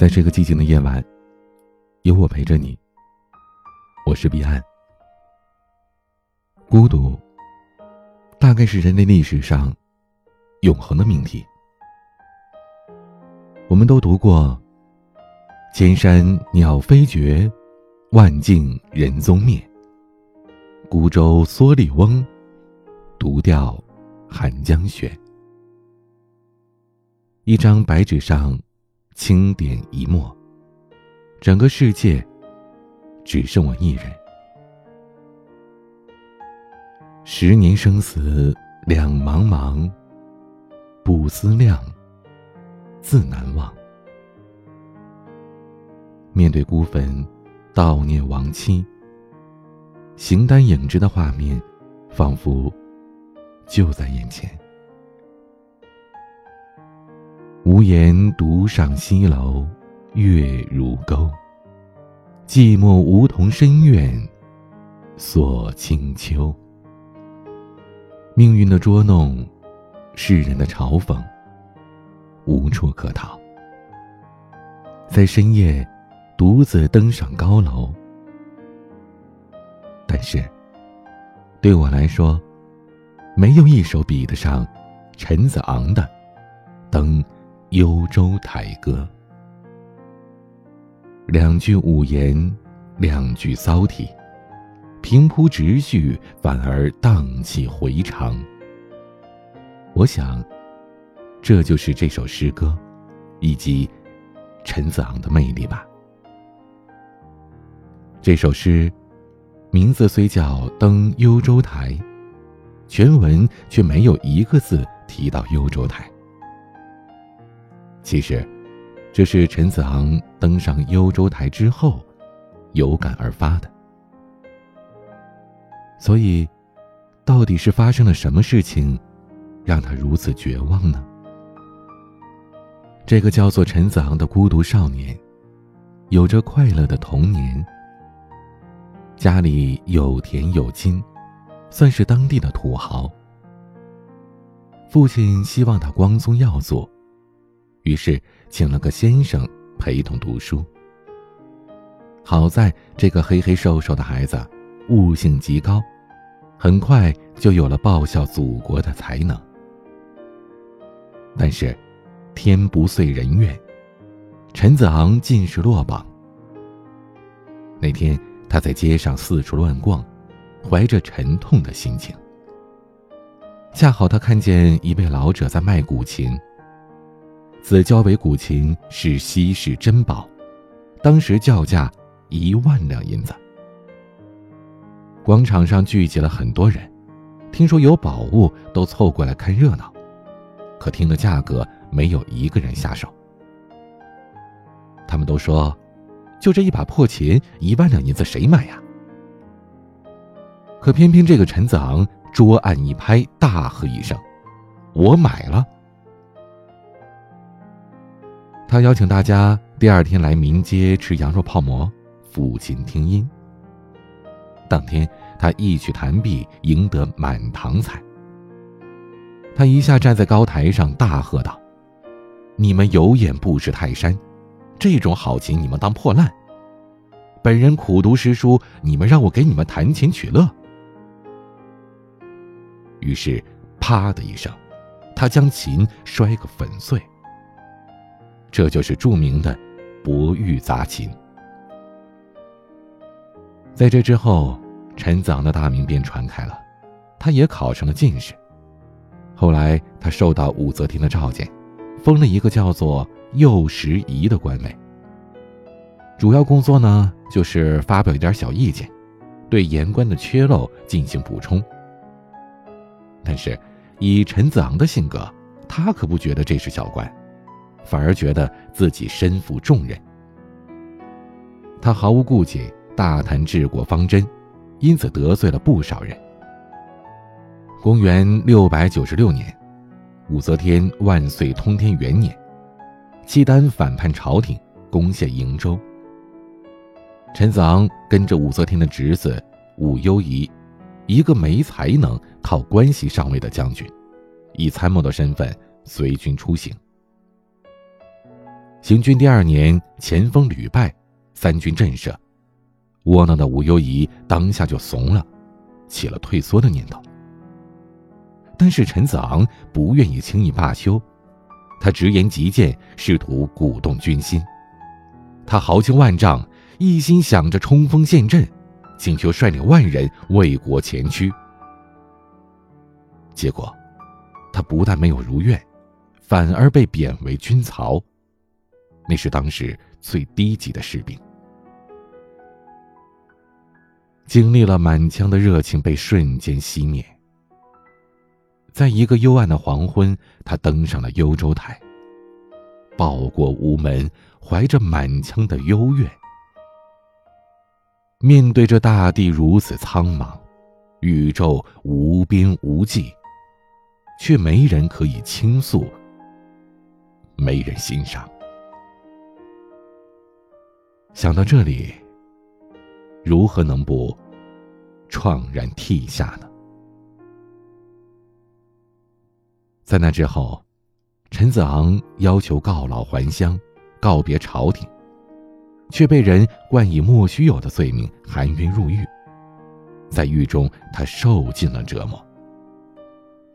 在这个寂静的夜晚，有我陪着你。我是彼岸。孤独，大概是人类历史上永恒的命题。我们都读过“千山鸟飞绝，万径人踪灭。孤舟蓑笠翁，独钓寒江雪。”一张白纸上。轻点一墨，整个世界只剩我一人。十年生死两茫茫，不思量，自难忘。面对孤坟，悼念亡妻，形单影只的画面，仿佛就在眼前。无言独上西楼，月如钩。寂寞梧桐深院，锁清秋。命运的捉弄，世人的嘲讽，无处可逃。在深夜，独自登上高楼。但是，对我来说，没有一首比得上陈子昂的《登》。幽州台歌，两句五言，两句骚体，平铺直叙，反而荡气回肠。我想，这就是这首诗歌，以及陈子昂的魅力吧。这首诗，名字虽叫《登幽州台》，全文却没有一个字提到幽州台。其实，这是陈子昂登上幽州台之后，有感而发的。所以，到底是发生了什么事情，让他如此绝望呢？这个叫做陈子昂的孤独少年，有着快乐的童年，家里有田有金，算是当地的土豪。父亲希望他光宗耀祖。于是，请了个先生陪同读书。好在这个黑黑瘦瘦的孩子悟性极高，很快就有了报效祖国的才能。但是，天不遂人愿，陈子昂进士落榜。那天，他在街上四处乱逛，怀着沉痛的心情。恰好他看见一位老者在卖古琴。此交尾古琴是稀世珍宝，当时叫价一万两银子。广场上聚集了很多人，听说有宝物，都凑过来看热闹。可听了价格，没有一个人下手。他们都说：“就这一把破琴，一万两银子谁买呀？”可偏偏这个陈子昂桌案一拍，大喝一声：“我买了！”他邀请大家第二天来民街吃羊肉泡馍，抚琴听音。当天他一曲弹毕，赢得满堂彩。他一下站在高台上，大喝道：“你们有眼不识泰山，这种好琴你们当破烂！本人苦读诗书，你们让我给你们弹琴取乐。”于是，啪的一声，他将琴摔个粉碎。这就是著名的“博玉杂琴”。在这之后，陈子昂的大名便传开了，他也考上了进士。后来，他受到武则天的召见，封了一个叫做右拾遗的官位。主要工作呢，就是发表一点小意见，对言官的缺漏进行补充。但是，以陈子昂的性格，他可不觉得这是小官。反而觉得自己身负重任，他毫无顾忌，大谈治国方针，因此得罪了不少人。公元六百九十六年，武则天万岁通天元年，契丹反叛朝廷，攻陷瀛州。陈子昂跟着武则天的侄子武攸宜，一个没才能、靠关系上位的将军，以参谋的身份随军出行。行军第二年，前锋屡败，三军震慑，窝囊的武攸宜当下就怂了，起了退缩的念头。但是陈子昂不愿意轻易罢休，他直言极谏，试图鼓动军心。他豪情万丈，一心想着冲锋陷阵，请求率领万人为国前驱。结果，他不但没有如愿，反而被贬为军曹。那是当时最低级的士兵。经历了满腔的热情被瞬间熄灭。在一个幽暗的黄昏，他登上了幽州台。报国无门，怀着满腔的幽怨，面对着大地如此苍茫，宇宙无边无际，却没人可以倾诉，没人欣赏。想到这里，如何能不怆然涕下呢？在那之后，陈子昂要求告老还乡，告别朝廷，却被人冠以莫须有的罪名，含冤入狱。在狱中，他受尽了折磨。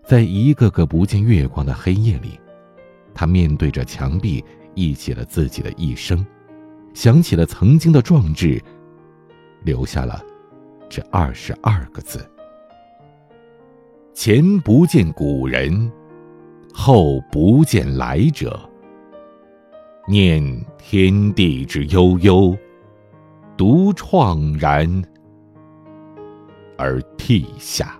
在一个个不见月光的黑夜里，他面对着墙壁，忆起了自己的一生，想起了曾经的壮志，留下了这二十二个字：前不见古人。后不见来者，念天地之悠悠，独怆然而涕下。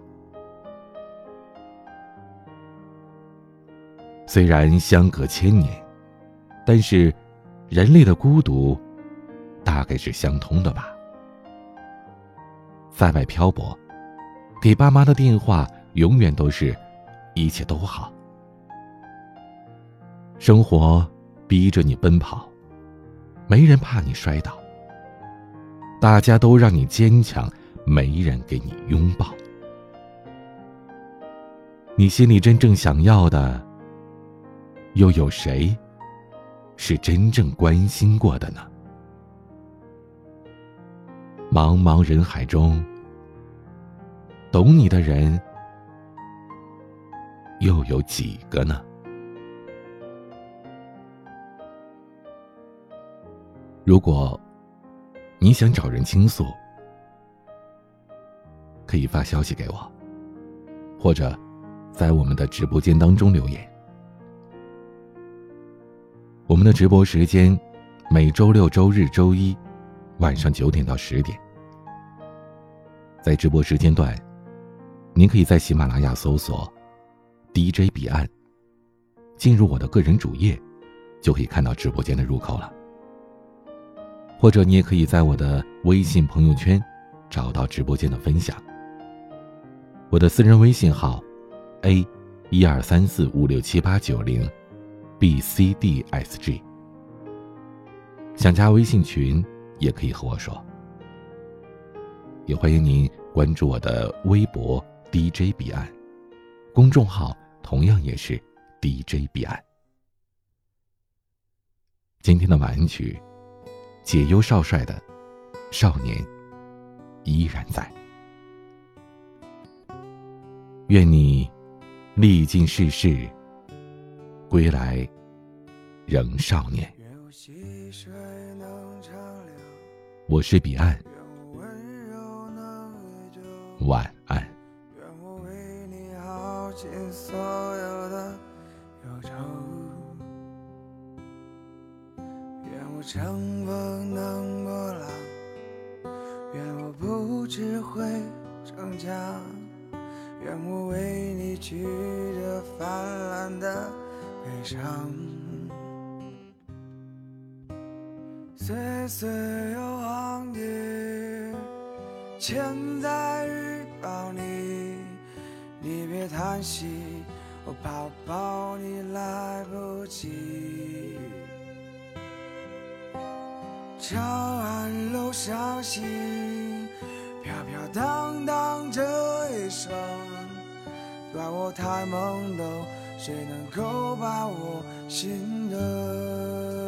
虽然相隔千年，但是人类的孤独大概是相通的吧。在外漂泊，给爸妈的电话永远都是“一切都好”。生活逼着你奔跑，没人怕你摔倒。大家都让你坚强，没人给你拥抱。你心里真正想要的，又有谁是真正关心过的呢？茫茫人海中，懂你的人又有几个呢？如果你想找人倾诉，可以发消息给我，或者在我们的直播间当中留言。我们的直播时间每周六、周日、周一晚上九点到十点。在直播时间段，您可以在喜马拉雅搜索 “DJ 彼岸”，进入我的个人主页，就可以看到直播间的入口了。或者你也可以在我的微信朋友圈找到直播间的分享。我的私人微信号：a 一二三四五六七八九零，b c d s g。想加微信群也可以和我说。也欢迎您关注我的微博 DJ 彼岸，公众号同样也是 DJ 彼岸。今天的晚安曲。解忧少帅的少年依然在。愿你历尽世事，归来仍少年。我是彼岸，晚安。愿我为你耗尽所有的忧愁，愿我乘风能波浪，愿我不只会成强，愿我为你去这泛滥的悲伤。岁岁悠航的千载日。你，你别叹息，我抱抱你来不及。长安楼上行，飘飘荡荡这一生，怪我太懵懂，谁能够把我心疼？